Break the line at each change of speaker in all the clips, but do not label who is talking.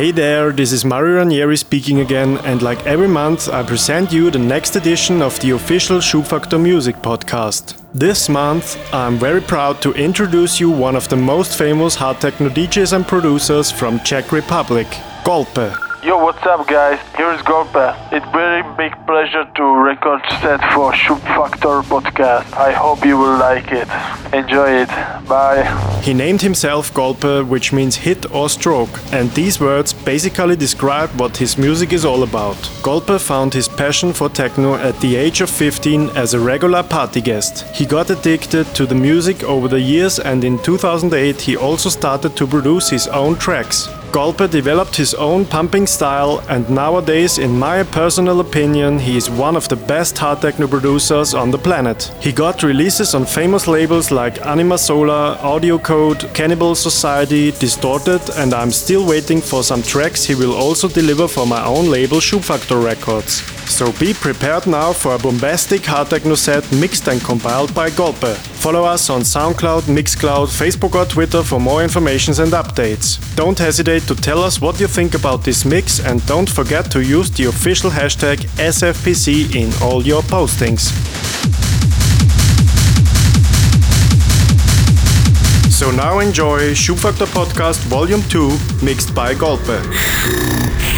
Hey there, this is Mario Ranieri speaking again, and like every month, I present you the next edition of the official Schubfaktor Music podcast. This month, I'm very proud to introduce you one of the most famous hard techno DJs and producers from Czech Republic, Golpe.
Yo, what's up, guys? Here is Golpe. It's very big pleasure to record set for Schubfaktor podcast. I hope you will like it. Enjoy it. Bye.
He named himself Golpe, which means hit or stroke, and these words basically describe what his music is all about. Golpe found his passion for techno at the age of 15 as a regular party guest. He got addicted to the music over the years, and in 2008 he also started to produce his own tracks. Golpe developed his own pumping style, and nowadays, in my personal opinion, he is one of the best hard techno producers on the planet. He got releases on famous labels like Anima Solar, Audiocode, Cannibal Society, Distorted, and I'm still waiting for some tracks he will also deliver for my own label Schubfaktor Records. So be prepared now for a bombastic hard techno set mixed and compiled by Golpe. Follow us on SoundCloud, Mixcloud, Facebook or Twitter for more informations and updates. Don't hesitate to tell us what you think about this mix and don't forget to use the official hashtag SFPC in all your postings. So now enjoy Schubfaktor Podcast Volume 2 mixed by Golpe.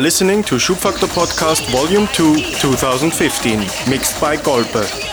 Are listening to Schubfaktor Podcast Volume 2 2015, mixed by Golpe.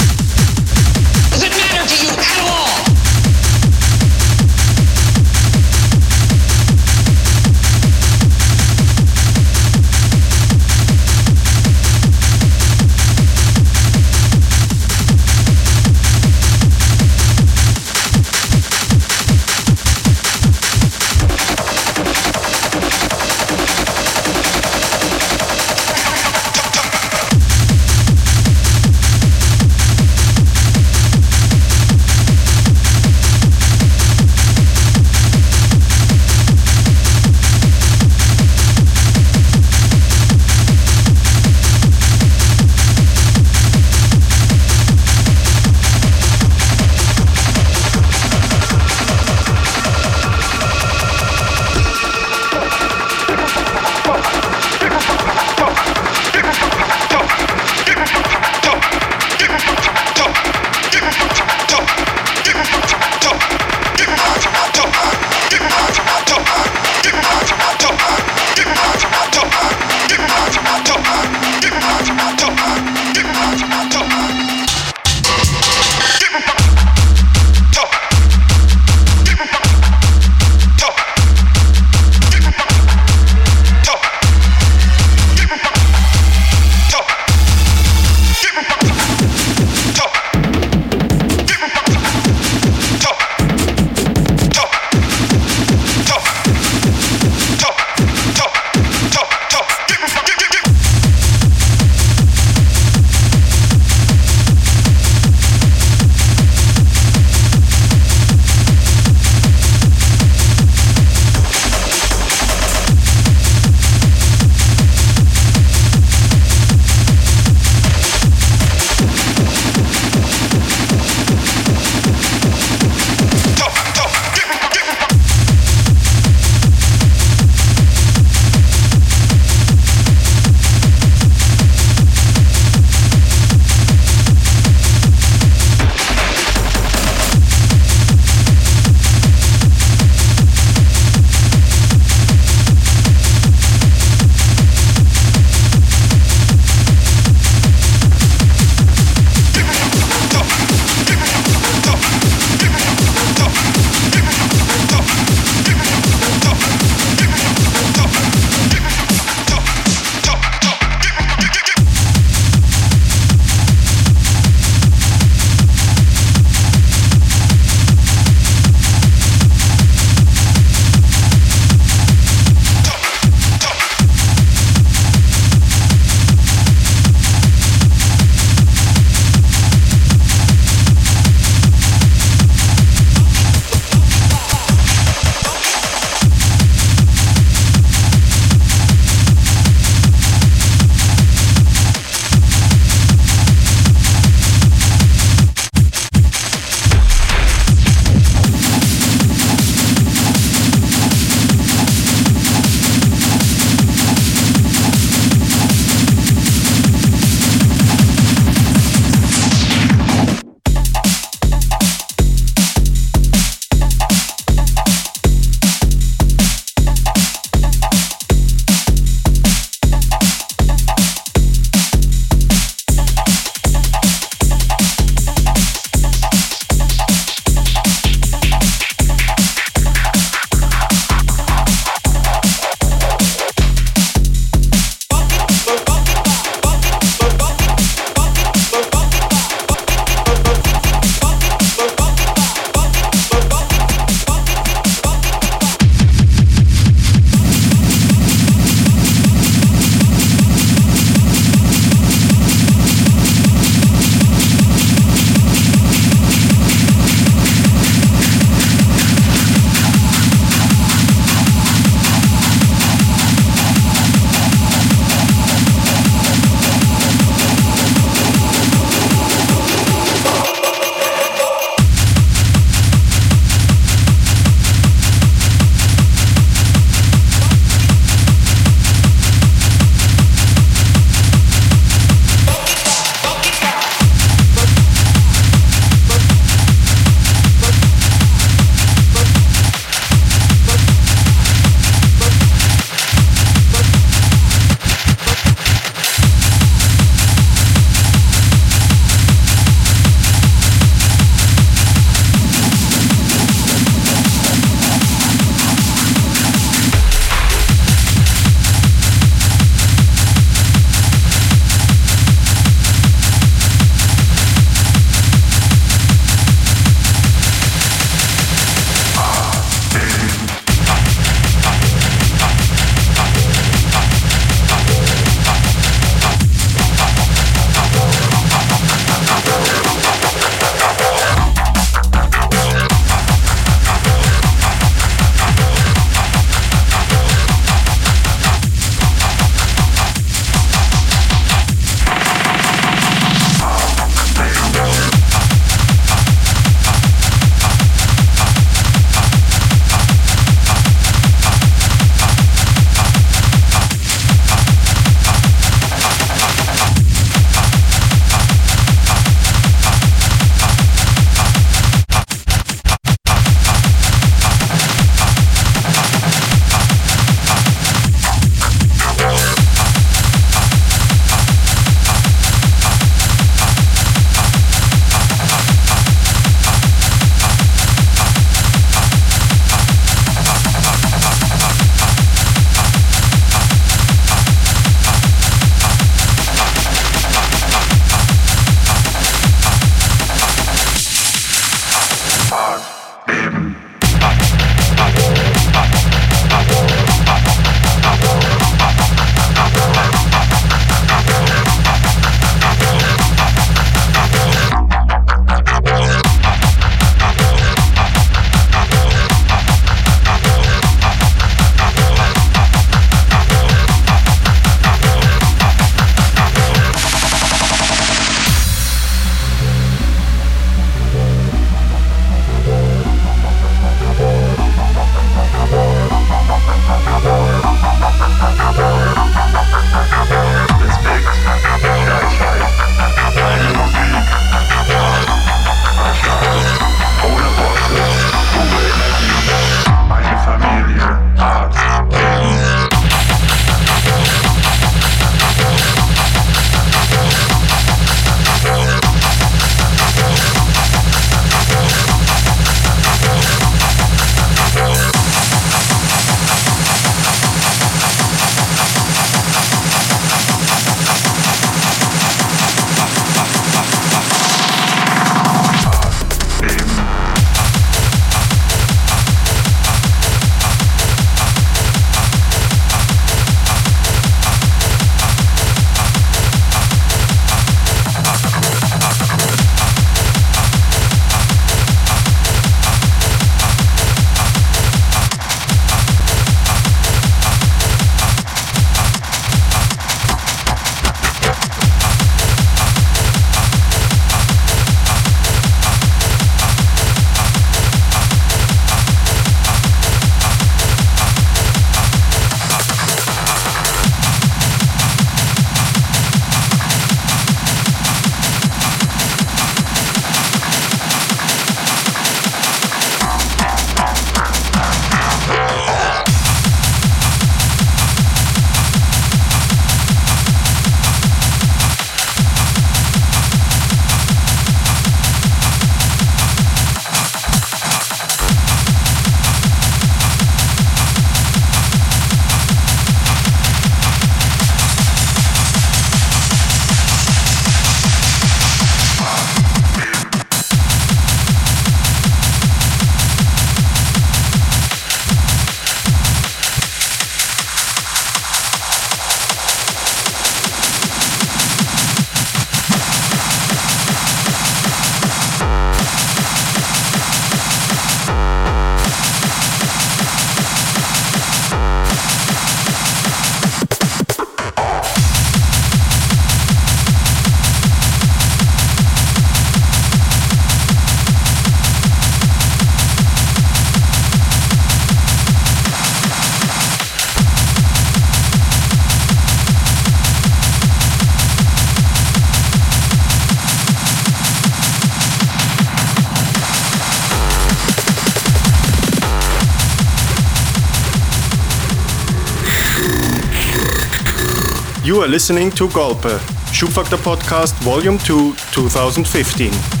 You are listening to Golpe, Schubfaktor Podcast Volume 2, 2015.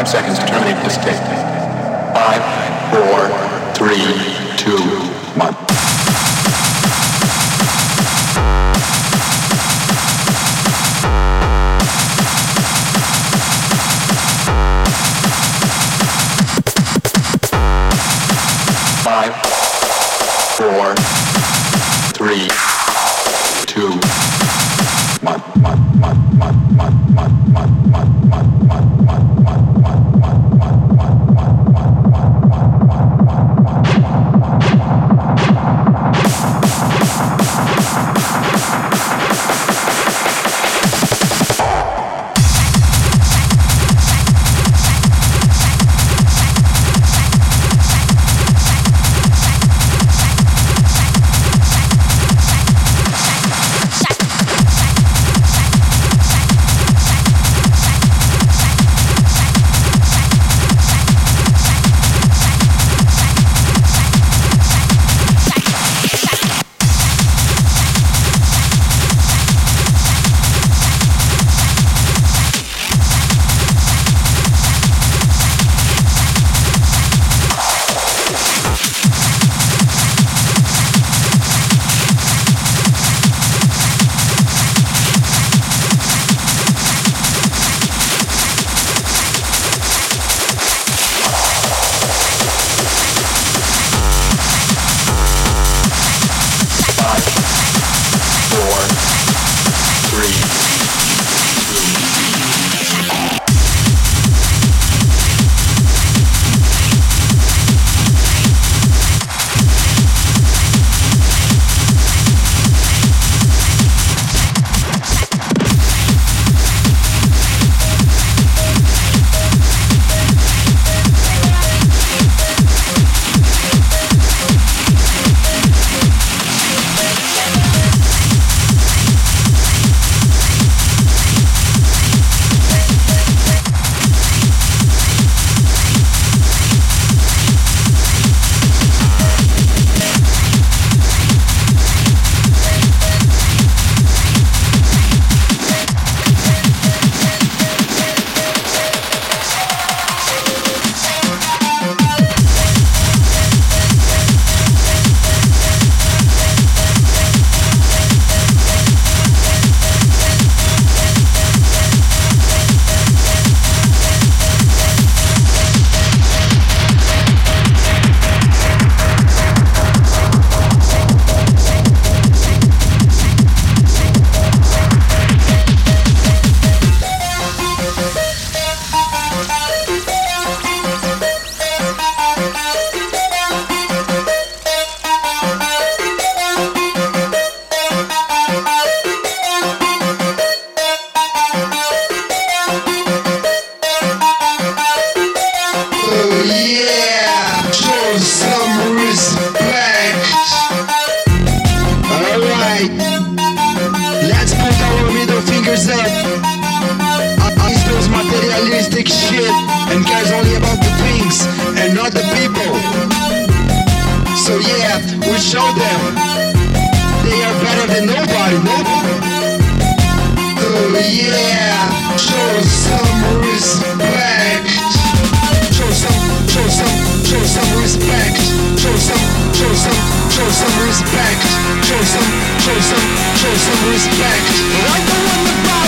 Five seconds to terminate this tape. Five, four, three, yeah. Show some respect. Show some, show some, show some respect. Show some, show some, show some respect. Show some, show some, show some respect. Like the one that.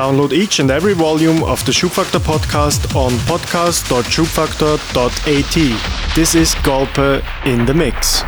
Download each and every volume of the Schubfaktor podcast on podcast.schubfaktor.at. This is Golpe in the Mix.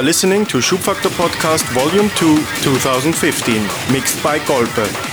Are listening to Schubfaktor Podcast Volume 2 2015, mixed by Golpe.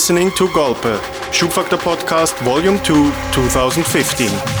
Listening to Golpe, Schubfaktor Podcast Volume 2, 2015.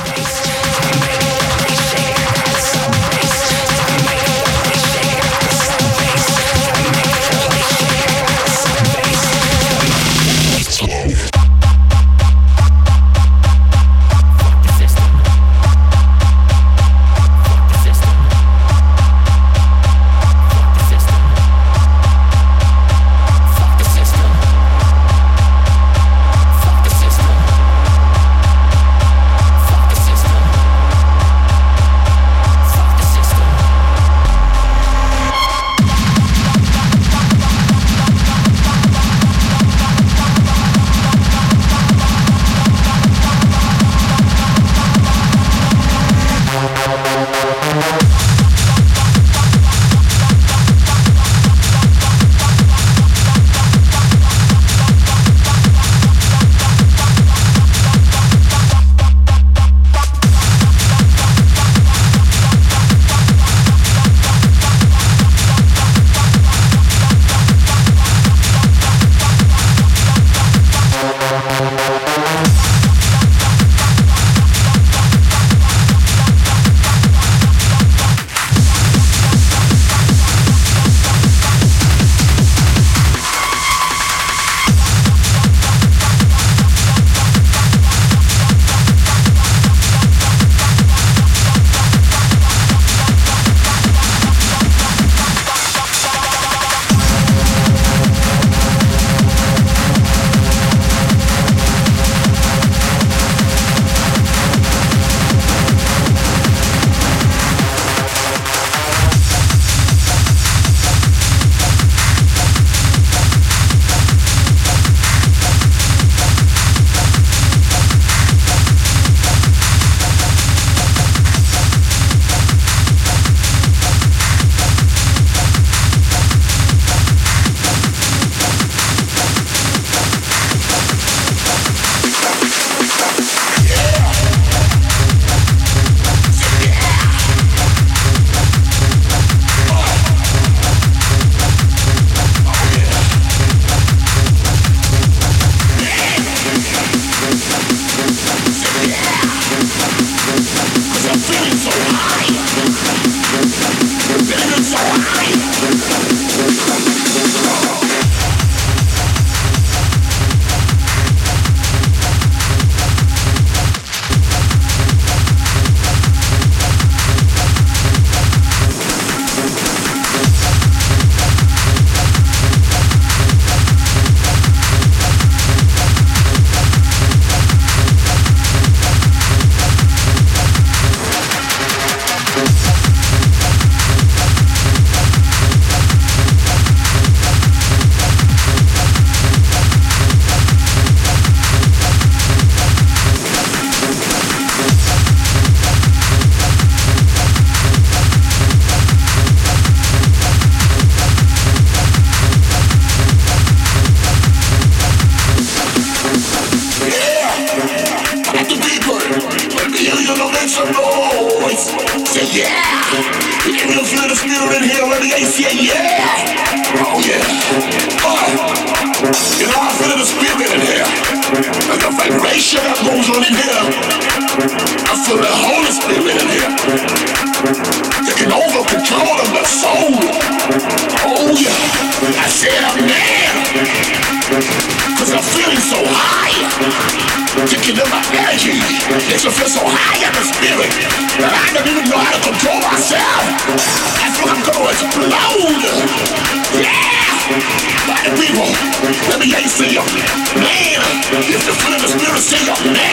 Sit your
the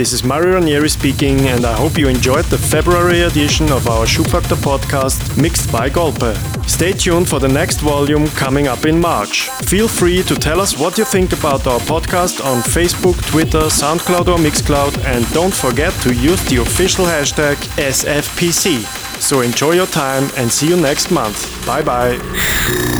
this is Mario Ranieri speaking, and I hope you enjoyed the February edition of our Schubfaktor podcast mixed by Golpe. Stay tuned for the next volume coming up in March. Feel free to tell us what you think about our podcast on Facebook, Twitter, SoundCloud, or Mixcloud, and don't forget to use the official hashtag SFPC. So enjoy your time and see you next month. Bye bye.